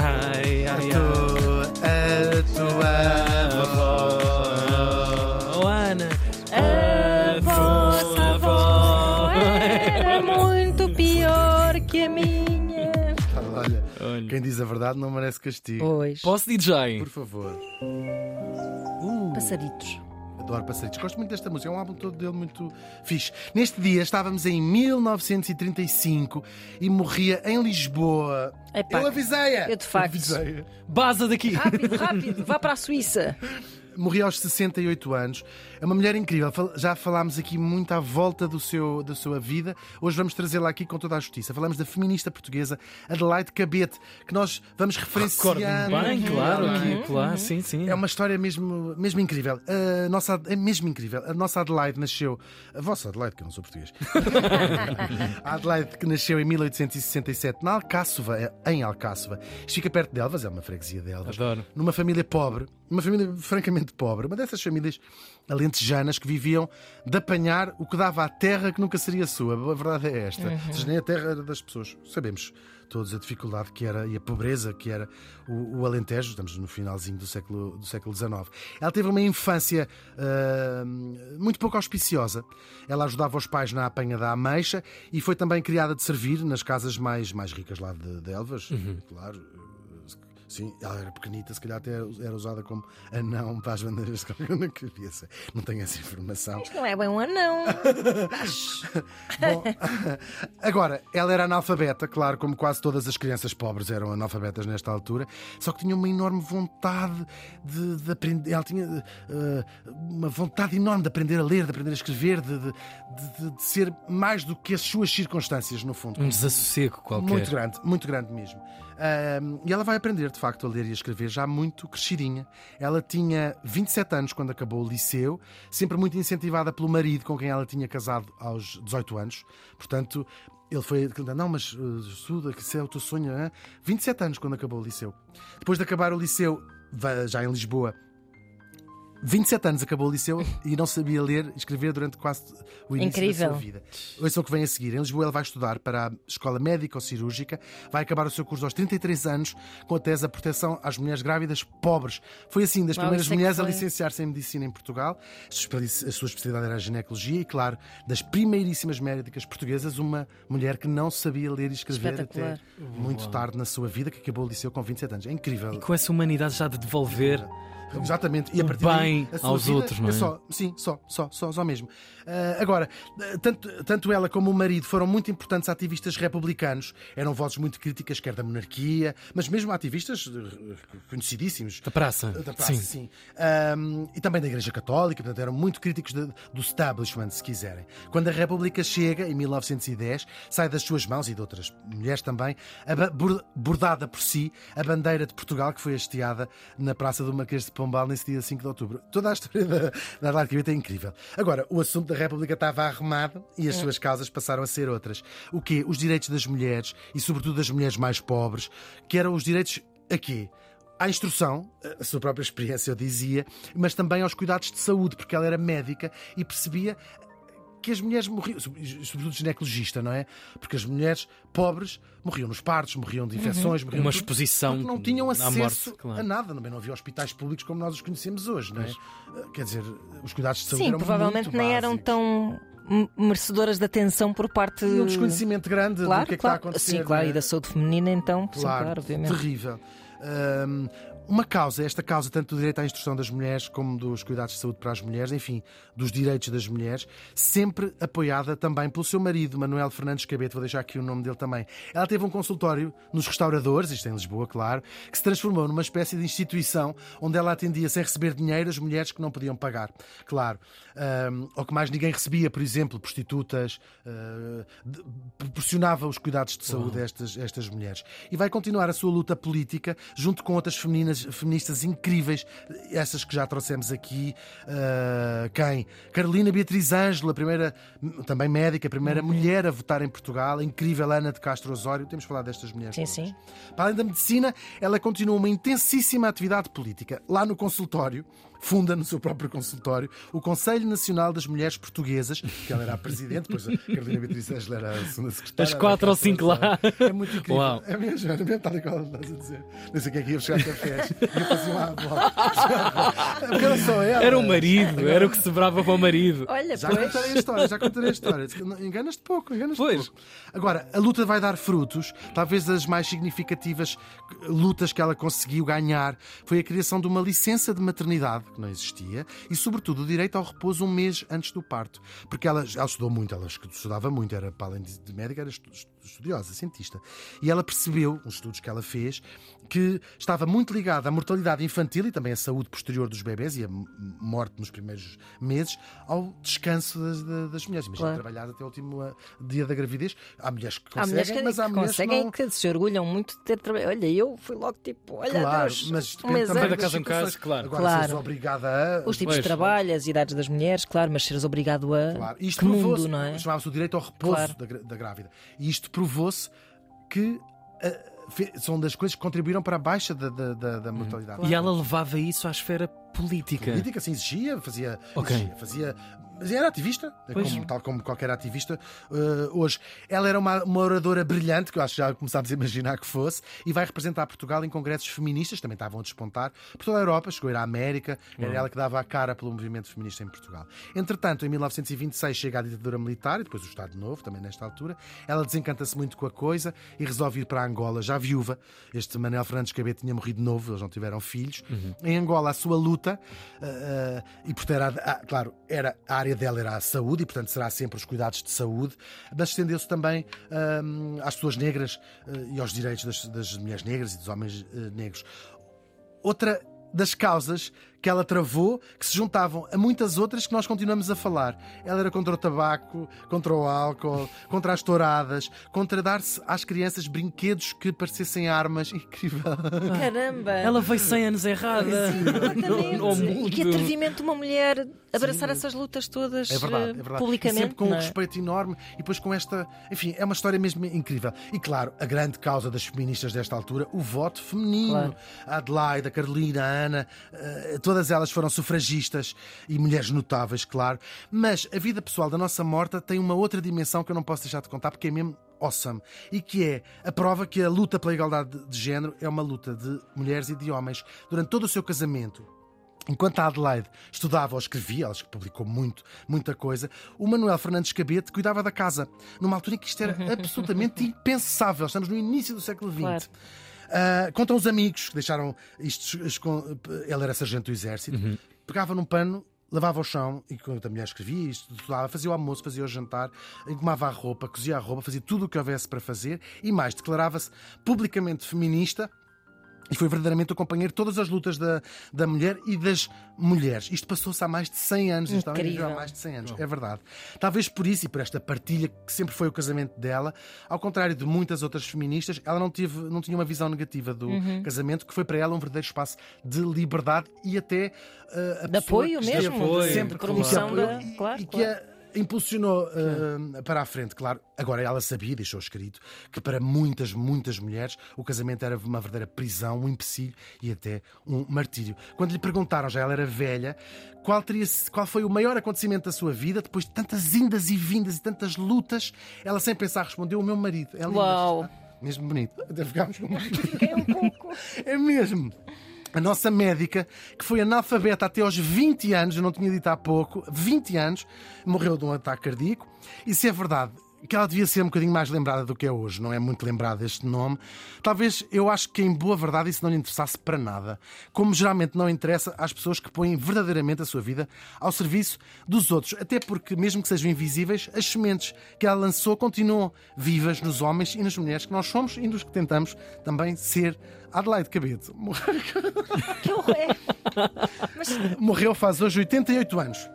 Ai, ai, ai. A tua avó. Oh, Ana. A vossa avó era muito pior que a minha. Olha, Olha. quem diz a verdade não merece castigo. Pois. Posso, DJ? Por favor. Passaditos. Adoro Passeitos. Gosto muito desta música. É um álbum todo dele muito fixe. Neste dia estávamos em 1935 e morria em Lisboa. Epá, eu avisei-a. eu de facto. Baza daqui. Rápido, rápido, vá para a Suíça. Morria aos 68 anos. É uma mulher incrível. Já falámos aqui muito à volta do seu, da sua vida. Hoje vamos trazê-la aqui com toda a justiça. Falamos da feminista portuguesa Adelaide Cabete, que nós vamos referenciar. Bem, claro, é? aqui, claro, sim, sim. É uma história mesmo, mesmo incrível. A nossa, é mesmo incrível. A nossa Adelaide nasceu. A vossa Adelaide, que eu não sou português. a Adelaide que nasceu em 1867 na Alcáçova, em Alcáçova. Isto fica perto de Elvas, é uma freguesia de Elvas. Adoro. Numa família pobre, uma família francamente pobre, uma dessas famílias alentejanas que viviam de apanhar o que dava à terra que nunca seria sua. A verdade é esta. Ou seja, nem a terra era das pessoas. Sabemos todos a dificuldade que era e a pobreza que era o, o Alentejo, estamos no finalzinho do século, do século XIX. Ela teve uma infância ah, muito pouco auspiciosa. Ela ajudava os pais na apanha da ameixa e foi também criada de servir nas casas mais, mais ricas lá de, de Elvas, claro. Sim, ela era pequenita, se calhar até era usada como anão para as bandeiras na cabeça. Não tenho essa informação. Isto não é bem um anão. Bom, agora, ela era analfabeta, claro, como quase todas as crianças pobres eram analfabetas nesta altura, só que tinha uma enorme vontade de, de aprender. Ela tinha eh, uma vontade enorme de aprender a ler, de aprender a escrever, de, de- de- de ser mais do que as suas circunstâncias, no fundo. Um desassossego qualquer. Muito grande, muito grande mesmo. E ela vai aprender, de facto, a ler e a escrever já muito crescidinha. Ela tinha 27 anos quando acabou o liceu, sempre muito incentivada pelo marido com quem ela tinha casado aos 18 anos. Portanto, ele foi. Não, mas uh, estuda, que isso é o teu sonho. Hein? 27 anos quando acabou o liceu. Depois de acabar o liceu, já em Lisboa, 27 anos acabou o liceu e não sabia ler e escrever durante quase o início Incrível. da sua vida. Ouçam o que vem a seguir. Em Lisboa, ele vai estudar para a Escola Médico-Cirúrgica, vai acabar o seu curso aos 33 anos com a tese a proteção às mulheres grávidas pobres. Foi assim das Uau, primeiras é mulheres a licenciar-se em medicina em Portugal. A sua especialidade era a ginecologia e, claro, das primeiríssimas médicas portuguesas, uma mulher que não sabia ler e escrever até muito tarde na sua vida, que acabou o liceu com 27 anos. É incrível. Com essa humanidade já de devolver. Exatamente. E a partir daí, bem sua aos vida outros, não é? só, sim, só, só, só, só mesmo. Ah, agora, tanto, tanto ela como o marido foram muito importantes ativistas republicanos. Eram vozes muito críticas, quer da monarquia, mas mesmo ativistas eh, conhecidíssimos. Da praça. Da praça, Sim. sim. Ahm, e também da Igreja Católica, portanto, eram muito críticos de- do establishment, se quiserem. Quando a República chega, em 1910, sai das suas mãos e de outras mulheres também, bordada por si, a bandeira de Portugal, que foi hasteada na Praça do Marquês de Pombal nesse dia 5 de outubro. Toda a história da, da Quibeta é incrível. Agora, o assunto da República estava arrumado e as suas causas passaram a ser outras. O quê? Os direitos das mulheres e, sobretudo, das mulheres mais pobres, que eram os direitos a quê? à instrução, a sua própria experiência eu dizia, mas também aos cuidados de saúde, porque ela era médica e percebia que as mulheres morriam, sobretudo ginecologista, não é? Porque as mulheres pobres morriam nos partos, morriam de infecções, morriam Uma de tudo, exposição porque não tinham à acesso morte, claro. a nada, também não havia hospitais públicos como nós os conhecemos hoje, não é? Quer dizer, os cuidados de saúde Sim, eram provavelmente muito nem eram básicos. tão m- merecedoras de atenção por parte. E um desconhecimento grande Claro, do que é que claro. está a acontecer. Sim, claro, é? e da saúde feminina, então, sim, claro, obviamente. terrível. Ahm, uma causa, esta causa, tanto do direito à instrução das mulheres como dos cuidados de saúde para as mulheres, enfim, dos direitos das mulheres, sempre apoiada também pelo seu marido, Manuel Fernandes Cabete, vou deixar aqui o nome dele também. Ela teve um consultório nos restauradores, isto em Lisboa, claro, que se transformou numa espécie de instituição onde ela atendia sem receber dinheiro as mulheres que não podiam pagar. Claro. Ahm, ou que mais ninguém recebia, por exemplo, prostitutas, ah, de- proporcionava os cuidados de saúde a estas, estas mulheres. E vai continuar a sua luta política junto com outras femininas, feministas incríveis, essas que já trouxemos aqui. ah, quem? Carolina Beatriz Ângelo, a primeira, também médica, primeira mulher a votar em Portugal, a incrível Ana de Castro Osório. Temos falado destas mulheres. Sim, todas. sim. Para além da medicina, ela continua uma intensíssima atividade política. Lá no consultório, funda no seu próprio consultório o Conselho Nacional das Mulheres Portuguesas, que ela era a presidente, depois a Carolina Beatriz Ângela era a segunda secretária. As quatro ou cinco lá. É muito incrível. Uau. É mesmo, era mesmo tal e qual estás a dizer. Não sei o que é que ia buscar cafés. Ia fazer uma avó. Porque era só ela. Era o marido, era o que sobrava para o marido. Olha, Já pois. contarei a história, já contarei a história. Enganas-te pouco, enganas-te Pois. pouco. Agora, a luta vai dar frutos. Talvez as mais significativas lutas que ela conseguiu ganhar foi a criação de uma licença de maternidade, que não existia, e, sobretudo, o direito ao repouso um mês antes do parto. Porque ela, ela estudou muito, ela estudava muito, era, para além de médica, era estu- estudiosa, cientista. E ela percebeu, nos estudos que ela fez, que estava muito ligada à mortalidade infantil e também à saúde posterior dos bebés e a m- morte nos primeiros meses ao descanso das, da- das mulheres. Imagina Claro. trabalhar até o último uh, dia da gravidez. Há mulheres que Há conseguem, mulheres que, mas há que mulheres conseguem que não. que se orgulham muito de ter trabalhado. Olha, eu fui logo tipo, olha, Claro, Deus, mas um depende mês também da casa em casa, claro. Agora, Claro. seres obrigada a. Os tipos Pois. de trabalho, as idades das mulheres, claro, mas seres obrigado a. Claro. Isto que mundo, provou-se, não é? chamava-se o direito ao repouso Claro. da, da grávida. E isto provou-se que fe- são das coisas que contribuíram para a baixa da, da, da- da mortalidade. E ela levava isso à esfera política. política, assim, exigia, fazia, Ok. exigia, fazia mas era ativista, Pois. como- tal como qualquer ativista eh, hoje. Ela era uma, uma oradora brilhante, que eu acho que já começámos a imaginar que fosse, e vai representar Portugal em congressos feministas, também estavam a despontar, por toda a Europa, chegou a ir à América, era ela que dava a cara pelo movimento feminista em Portugal. Entretanto, em 1926 chega a ditadura militar, e depois o Estado Novo, também nesta altura, ela desencanta-se muito com a coisa e resolve ir para Angola, já viúva. Este Manuel Fernandes Cabet tinha morrido novo, eles não tiveram filhos. Em Angola, a sua luta, ah, ah, e portanto, era, ah, claro, era, a área dela era a saúde, e portanto será sempre os cuidados de saúde, mas estendeu-se também ah, às pessoas negras ah, e aos direitos das, das mulheres negras e dos homens ah, negros. Outra das causas que ela travou, que se juntavam a muitas outras que nós continuamos a falar. Ela era contra o tabaco, contra o álcool, contra as touradas, contra dar-se às crianças brinquedos que parecessem armas. Incrível. Caramba! Ela veio 100 anos errada. No E que atrevimento uma mulher abraçar Sim. essas lutas todas É verdade, é verdade. publicamente. E sempre com um é? respeito enorme e depois com esta. Enfim, é uma história mesmo incrível. E claro, a grande causa das feministas desta altura, o voto feminino. Claro. A Adelaide, a Carolina, a Ana, eh, todas elas foram sufragistas e mulheres notáveis, claro. Mas a vida pessoal da nossa morta tem uma outra dimensão que eu não posso deixar de contar porque é mesmo awesome. E que é a prova que a luta pela igualdade de- género é uma luta de mulheres e de homens. Durante todo o seu casamento, Enquanto a Adelaide estudava ou escrevia, ela publicou muito, muita coisa, o Manuel Fernandes Cabete cuidava da casa, numa altura em que isto era absolutamente impensável. Estamos no início do século XX. Claro. Ah, contam os amigos que deixaram isto. Ele era sargento do exército, pegava num pano. Lavava o chão, e quando a mulher escrevia isto, estudava, fazia o almoço, fazia o jantar, engomava a roupa, cozia a roupa, fazia tudo o que houvesse para fazer e mais, declarava-se publicamente feminista e foi verdadeiramente o companheiro de todas as lutas da, da mulher e das mulheres. Isto passou-se há mais de 100 anos. Isto há mais de 100 anos. É verdade. Talvez por isso e por esta partilha que sempre foi o casamento dela, ao contrário de muitas outras feministas, ela não, teve, não tinha uma visão negativa do Uhum. casamento, que foi para ela um verdadeiro espaço de liberdade e até uh, a De apoio mesmo, esteve apoio, sempre de promoção e, claro, e que claro. a impulsionou uh, para a frente, claro. Agora ela sabia, deixou escrito, que para muitas, muitas mulheres o casamento era uma verdadeira prisão, um empecilho e até um martírio. Quando lhe perguntaram, já ela era velha, qual, teria, qual foi o maior acontecimento da sua vida, depois de tantas indas e vindas e tantas lutas, ela sem pensar respondeu: O meu marido. É lindo, Uau. está? Mesmo bonito. Até ficámos com Fiquei um pouco. é mesmo. A nossa médica, que foi analfabeta até aos 20 anos, eu não tinha dito há pouco, 20 anos, morreu de um ataque cardíaco. E se é verdade que ela devia ser um bocadinho mais lembrada do que é hoje, não é muito lembrada este nome, talvez eu acho que em boa verdade isso não lhe interessasse para nada. Como geralmente não interessa às pessoas que põem verdadeiramente a sua vida ao serviço dos outros. Até porque, mesmo que sejam invisíveis, as sementes que ela lançou continuam vivas nos homens e nas mulheres que nós somos e nos que tentamos também ser. Adelaide Cabedo morreu- Que horror. Mas morreu faz hoje 88 anos.